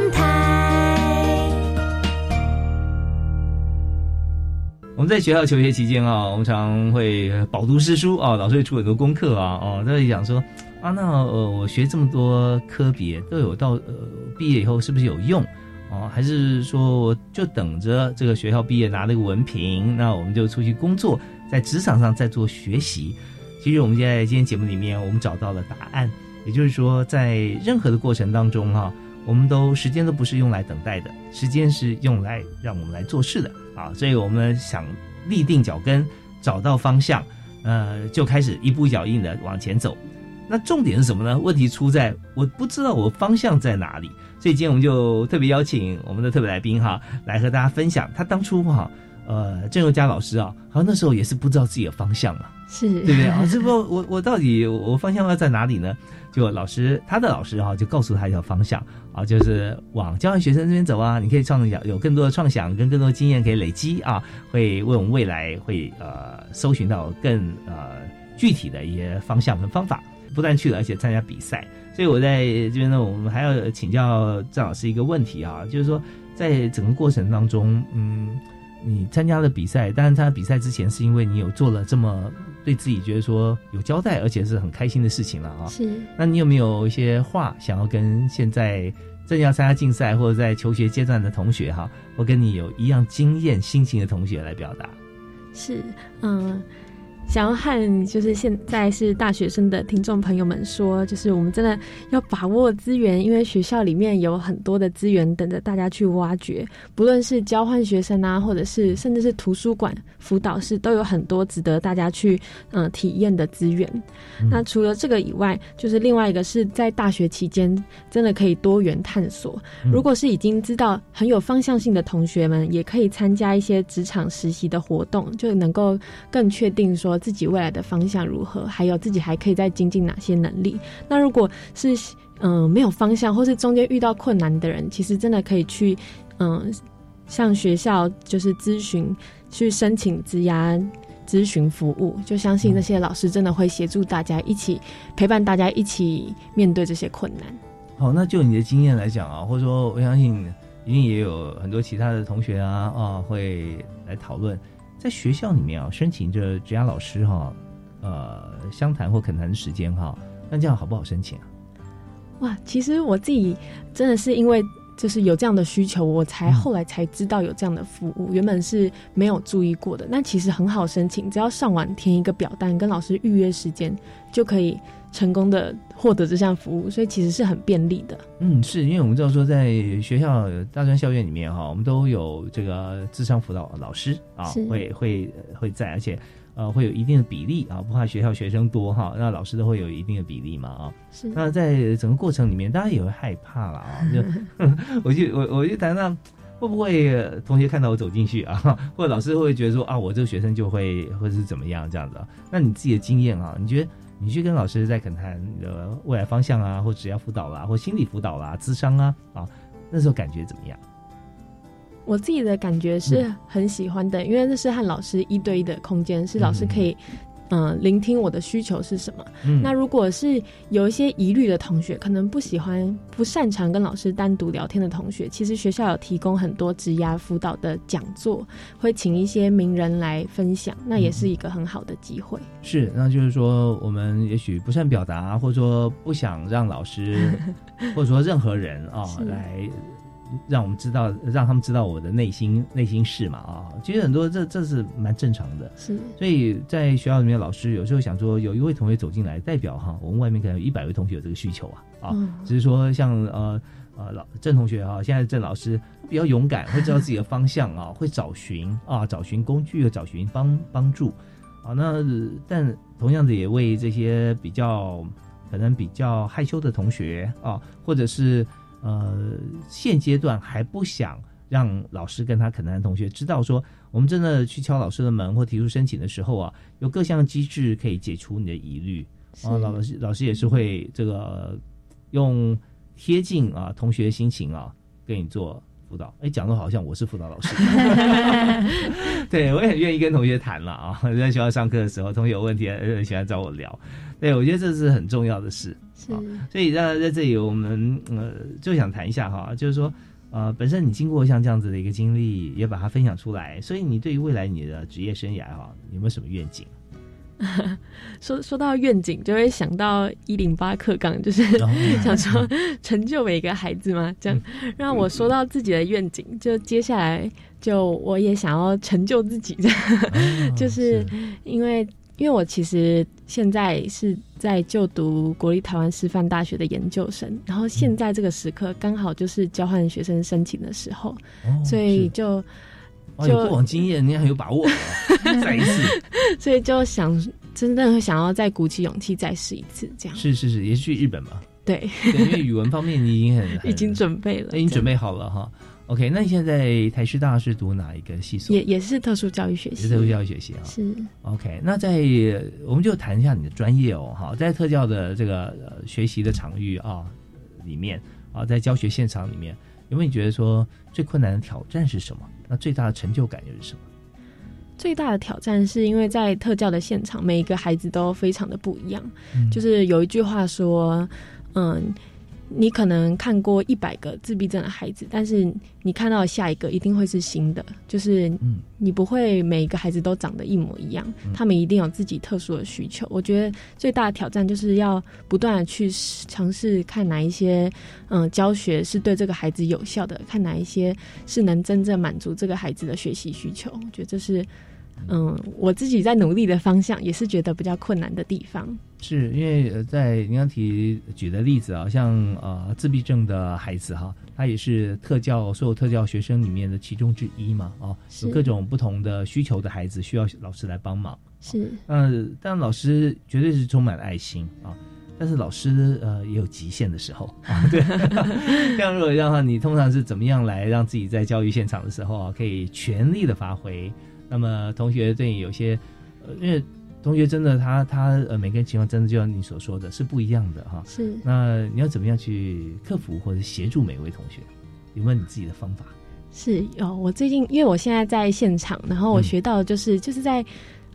Speaker 1: 我们在学校求学期间啊，我们常会饱读诗书啊，老师会出很多功课啊，哦，都在讲说啊，那呃，我学这么多科别都有到呃毕业以后是不是有用哦？还是说我就等着这个学校毕业拿了个文凭，那我们就出去工作，在职场上再做学习？其实我们在今天节目里面，我们找到了答案，也就是说，在任何的过程当中哈，我们都时间都不是用来等待的，时间是用来让我们来做事的。啊，所以我们想立定脚跟，找到方向，呃，就开始一步一脚印的往前走。那重点是什么呢？问题出在我不知道我方向在哪里。所以今天我们就特别邀请我们的特别来宾哈，来和大家分享。他当初哈，呃，郑宥嘉老师啊，好像那时候也是不知道自己的方向嘛，
Speaker 3: 是
Speaker 1: 对不对啊？这不，我我到底我方向要在哪里呢？就老师，他的老师哈，就告诉他一条方向啊，就是往教育学生这边走啊。你可以创想有更多的创想跟更多的经验可以累积啊，会为我们未来会呃搜寻到更呃具体的一些方向跟方法。不但去了，而且参加比赛。所以我在这边呢，我们还要请教郑老师一个问题啊，就是说在整个过程当中，嗯，你参加了比赛，当然参加比赛之前是因为你有做了这么。对自己觉得说有交代，而且是很开心的事情了啊！
Speaker 3: 是，
Speaker 1: 那你有没有一些话想要跟现在正要参加竞赛或者在求学阶段的同学哈，或跟你有一样经验心情的同学来表达？
Speaker 3: 是，嗯。想要和就是现在是大学生的听众朋友们说，就是我们真的要把握资源，因为学校里面有很多的资源等着大家去挖掘。不论是交换学生啊，或者是甚至是图书馆、辅导室，都有很多值得大家去嗯体验的资源。那除了这个以外，就是另外一个是在大学期间真的可以多元探索。如果是已经知道很有方向性的同学们，也可以参加一些职场实习的活动，就能够更确定说。自己未来的方向如何？还有自己还可以再精进哪些能力？那如果是嗯没有方向，或是中间遇到困难的人，其实真的可以去嗯向学校就是咨询，去申请职涯咨询服务。就相信那些老师真的会协助大家一起陪伴大家一起面对这些困难。
Speaker 1: 好，那就你的经验来讲啊，或者说我相信一定也有很多其他的同学啊啊会来讨论，在学校里面啊申请这职涯老师哈，呃，相谈或恳谈的时间哈，那这样好不好申请啊？
Speaker 3: 哇，其实我自己真的是因为就是有这样的需求，我才后来才知道有这样的服务，原本是没有注意过的。那其实很好申请，只要上网填一个表单，跟老师预约时间，就可以成功的获得这项服务，所以其实是很便利的。
Speaker 1: 嗯，是因为我们知道说，在学校大专校院里面哈，我们都有这个智商辅导老师啊，会会会在，而且。呃，会有一定的比例啊，不怕学校学生多哈，那老师都会有一定的比例嘛啊。
Speaker 3: 是。
Speaker 1: 那在整个过程里面，大家也会害怕了啊。就 我就我我就谈谈，会不会同学看到我走进去啊，或者老师会觉得说啊，我这个学生就会或者是怎么样这样子？啊那你自己的经验啊，你觉得你去跟老师在恳谈你的未来方向啊，或职业辅导啦，或心理辅导啦、智商啊啊，那时候感觉怎么样？
Speaker 3: 我自己的感觉是很喜欢的，因为那是和老师一对一的空间，是老师可以嗯聆听我的需求是什么。那如果是有一些疑虑的同学，可能不喜欢、不擅长跟老师单独聊天的同学，其实学校有提供很多职涯辅导的讲座，会请一些名人来分享，那也是一个很好的机会。
Speaker 1: 是，那就是说我们也许不善表达，或者说不想让老师，或者说任何人啊来。让我们知道，让他们知道我的内心内心事嘛啊，其实很多这这是蛮正常的，
Speaker 3: 是。
Speaker 1: 所以在学校里面，老师有时候想说，有一位同学走进来，代表哈，我们外面可能有一百位同学有这个需求啊啊，只是说像呃呃老郑同学啊，现在郑老师比较勇敢，会知道自己的方向啊，会找寻啊，找寻工具，找寻帮帮助啊。那但同样的也为这些比较可能比较害羞的同学啊，或者是。呃，现阶段还不想让老师跟他可能的同学知道，说我们真的去敲老师的门或提出申请的时候啊，有各项机制可以解除你的疑虑啊。老师老师也是会这个用贴近啊同学的心情啊，跟你做辅导。哎，讲的好像我是辅导老师，对我也很愿意跟同学谈了啊。在学校上课的时候，同学有问题很喜欢找我聊。对，我觉得这是很重要的事。
Speaker 3: 是，
Speaker 1: 所以在在这里，我们呃就想谈一下哈，就是说，呃，本身你经过像这样子的一个经历，也把它分享出来，所以你对于未来你的职业生涯哈，有没有什么愿景？
Speaker 3: 说说到愿景，就会想到一零八课纲，就是 想说成就每个孩子嘛，这样。让我说到自己的愿景，就接下来就我也想要成就自己，这样，就是因为。因为我其实现在是在就读国立台湾师范大学的研究生，然后现在这个时刻刚好就是交换学生申请的时候，所以就
Speaker 1: 就过往经验，你很有把握，再一次，
Speaker 3: 所以就想真的想要再鼓起勇气再试一次，这样
Speaker 1: 是是是，也是去日本嘛？
Speaker 3: 对，
Speaker 1: 因为语文方面你已经很
Speaker 3: 已经准备了，
Speaker 1: 已经准备好了哈。OK，那你现在台师大是读哪一个系所？
Speaker 3: 也也是特殊教育学习，
Speaker 1: 特殊教育学习啊。
Speaker 3: 是
Speaker 1: OK，那在我们就谈一下你的专业哦，哈，在特教的这个学习的场域啊里面啊，在教学现场里面，有没有你觉得说最困难的挑战是什么？那最大的成就感又是什么？
Speaker 3: 最大的挑战是因为在特教的现场，每一个孩子都非常的不一样。就是有一句话说，嗯。你可能看过一百个自闭症的孩子，但是你看到下一个一定会是新的，就是你不会每一个孩子都长得一模一样，他们一定有自己特殊的需求。我觉得最大的挑战就是要不断的去尝试看哪一些嗯教学是对这个孩子有效的，看哪一些是能真正满足这个孩子的学习需求。我觉得这是。嗯，我自己在努力的方向，也是觉得比较困难的地方。
Speaker 1: 是因为在您刚提举的例子啊，像呃自闭症的孩子哈，他也是特教所有特教学生里面的其中之一嘛，哦，有各种不同的需求的孩子需要老师来帮忙。
Speaker 3: 是，
Speaker 1: 嗯，但老师绝对是充满了爱心啊，但是老师呃也有极限的时候啊。对，这样如果让你通常是怎么样来让自己在教育现场的时候啊，可以全力的发挥？那么同学对你有些，呃，因为同学真的他他呃每个人情况真的就像你所说的是不一样的哈。
Speaker 3: 是。
Speaker 1: 那你要怎么样去克服或者协助每一位同学？有没有你自己的方法？
Speaker 3: 是有，我最近因为我现在在现场，然后我学到的就是就是在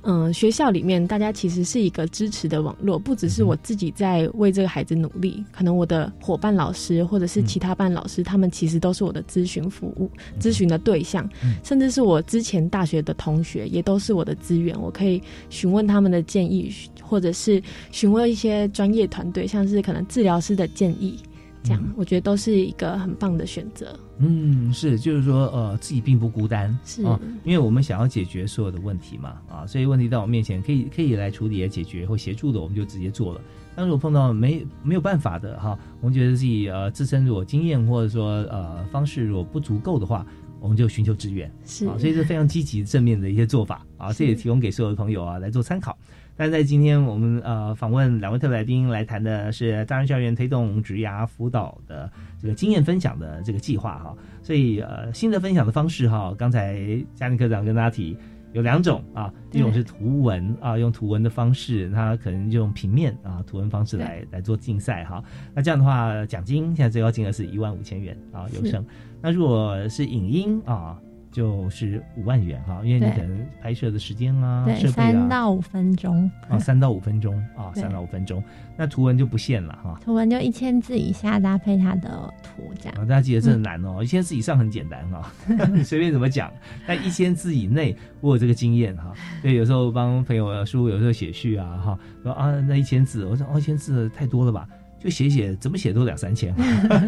Speaker 3: 嗯，学校里面大家其实是一个支持的网络，不只是我自己在为这个孩子努力，可能我的伙伴老师或者是其他班老师，他们其实都是我的咨询服务、咨询的对象，甚至是我之前大学的同学，也都是我的资源，我可以询问他们的建议，或者是询问一些专业团队，像是可能治疗师的建议。这样，我觉得都是一个很棒的选择。
Speaker 1: 嗯，是，就是说，呃，自己并不孤单，
Speaker 3: 是
Speaker 1: 啊，因为我们想要解决所有的问题嘛，啊，所以问题到我面前，可以可以来处理、解决或协助的，我们就直接做了。但如果碰到没没有办法的哈，我们觉得自己呃自身如果经验或者说呃方式如果不足够的话，我们就寻求支援，
Speaker 3: 是
Speaker 1: 啊，所以是非常积极正面的一些做法啊，这也提供给所有的朋友啊来做参考。但在今天我们呃访问两位特来宾来谈的是大人校园推动职涯辅导的这个经验分享的这个计划哈，所以呃新的分享的方式哈，刚才嘉玲科长跟大家提有两种啊，一种是图文啊，用图文的方式，它可能就用平面啊图文方式来来做竞赛哈，那这样的话奖金现在最高金额是一万五千元啊有声，那如果是影音啊。就是五万元哈，因为你可能拍摄的时间啊，
Speaker 2: 对，三到五分钟
Speaker 1: 啊，三到五分钟啊，三到五分钟。那图文就不限了哈，
Speaker 2: 图文就一千字以下搭配它的图这样。
Speaker 1: 大家记得这很难哦，一千字以上很简单哈，你 随便怎么讲。但一千字以内，我有这个经验哈，对，有时候帮朋友书，有时候写序啊哈，说啊那一千字，我说哦一千字太多了吧。就写写，怎么写都两三千，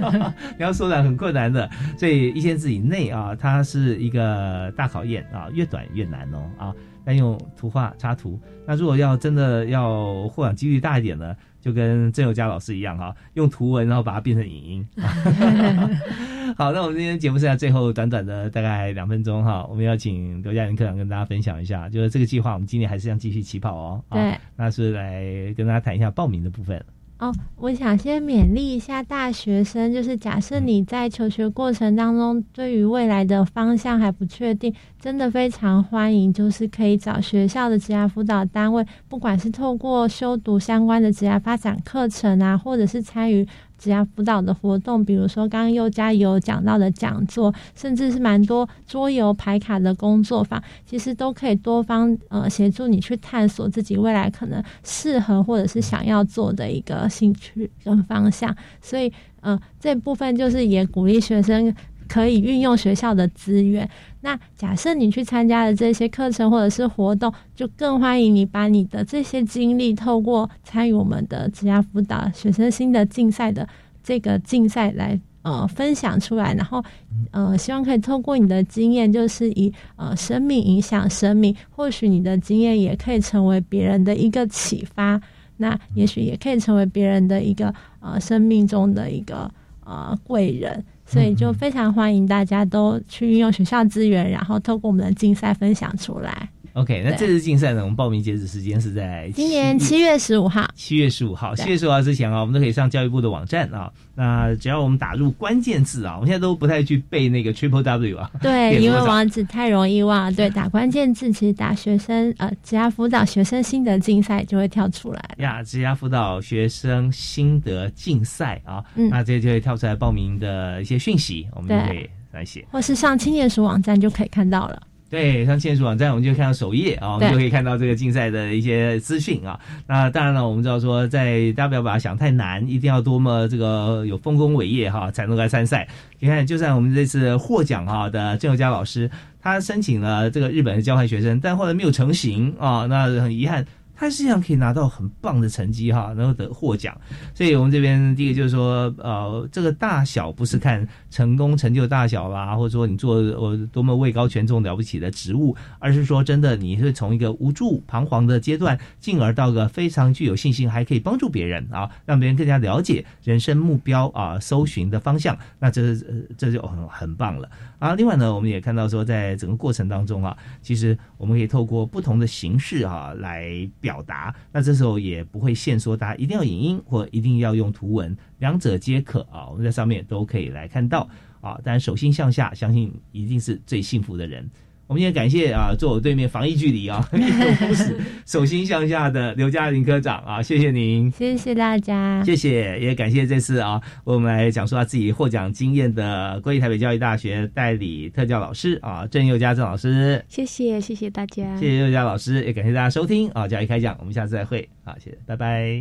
Speaker 1: 你要缩短很困难的，所以一千字以内啊，它是一个大考验啊，越短越难哦啊。那用图画插图，那如果要真的要获奖几率大一点呢，就跟郑友佳老师一样哈，用图文然后把它变成影音。好，那我们今天节目剩下最后短短的大概两分钟哈，我们要请刘嘉玲科长跟大家分享一下，就是这个计划我们今年还是要继续起跑哦。
Speaker 2: 对，
Speaker 1: 那是来跟大家谈一下报名的部分。
Speaker 2: 哦，我想先勉励一下大学生，就是假设你在求学过程当中，对于未来的方向还不确定，真的非常欢迎，就是可以找学校的职涯辅导单位，不管是透过修读相关的职业发展课程啊，或者是参与。职业辅导的活动，比如说刚刚又加有讲到的讲座，甚至是蛮多桌游牌卡的工作坊，其实都可以多方呃协助你去探索自己未来可能适合或者是想要做的一个兴趣跟方向。所以呃这部分就是也鼓励学生可以运用学校的资源。那假设你去参加了这些课程或者是活动，就更欢迎你把你的这些经历透过参与我们的职涯辅导学生新的竞赛的这个竞赛来呃分享出来，然后呃希望可以透过你的经验，就是以呃生命影响生命，或许你的经验也可以成为别人的一个启发，那也许也可以成为别人的一个呃生命中的一个呃贵人。所以就非常欢迎大家都去运用学校资源，然后透过我们的竞赛分享出来。
Speaker 1: OK，那这次竞赛呢，我们报名截止时间是在
Speaker 2: 今年七月十五号。
Speaker 1: 七月十五号，七月十五号之前啊，我们都可以上教育部的网站啊。那只要我们打入关键字啊，我们现在都不太去背那个 Triple W 啊。
Speaker 2: 对，因为网址太容易忘。对，打关键字，其实打学生呃，职涯辅导学生心得竞赛就会跳出来。
Speaker 1: 呀，职涯辅导学生心得竞赛啊，那这就会跳出来报名的一些讯息，我们就可以来写，
Speaker 2: 或是上青年署网站就可以看到了。
Speaker 1: 对，上签署网站，我们就看到首页啊，我们就可以看到这个竞赛的一些资讯啊。那当然了，我们知道说，在大家不要把它想太难，一定要多么这个有丰功伟业哈，才能来参赛。你看，就算我们这次获奖哈的郑友佳老师，他申请了这个日本的交换学生，但后来没有成型啊，那很遗憾。他实际上可以拿到很棒的成绩哈，然后得获奖。所以我们这边第一个就是说，呃，这个大小不是看成功成就大小啦，或者说你做我多么位高权重了不起的职务，而是说真的你是从一个无助彷徨的阶段，进而到个非常具有信心，还可以帮助别人啊，让别人更加了解人生目标啊，搜寻的方向，那这这就很很棒了啊。另外呢，我们也看到说，在整个过程当中啊，其实我们可以透过不同的形式啊来表。表达，那这时候也不会限说大家一定要影音或一定要用图文，两者皆可啊。我们在上面都可以来看到啊。但手心向下，相信一定是最幸福的人。我们也感谢啊，坐我对面防疫距离啊，护士手心向下的刘嘉玲科长啊，谢谢您，
Speaker 2: 谢谢大家，
Speaker 1: 谢谢，也感谢这次啊，我们来讲述他自己获奖经验的国立台北教育大学代理特教老师啊，郑佑嘉郑老师，
Speaker 3: 谢谢谢谢大家，
Speaker 1: 谢谢佑嘉老师，也感谢大家收听啊，教育开讲，我们下次再会，好，谢谢，拜拜。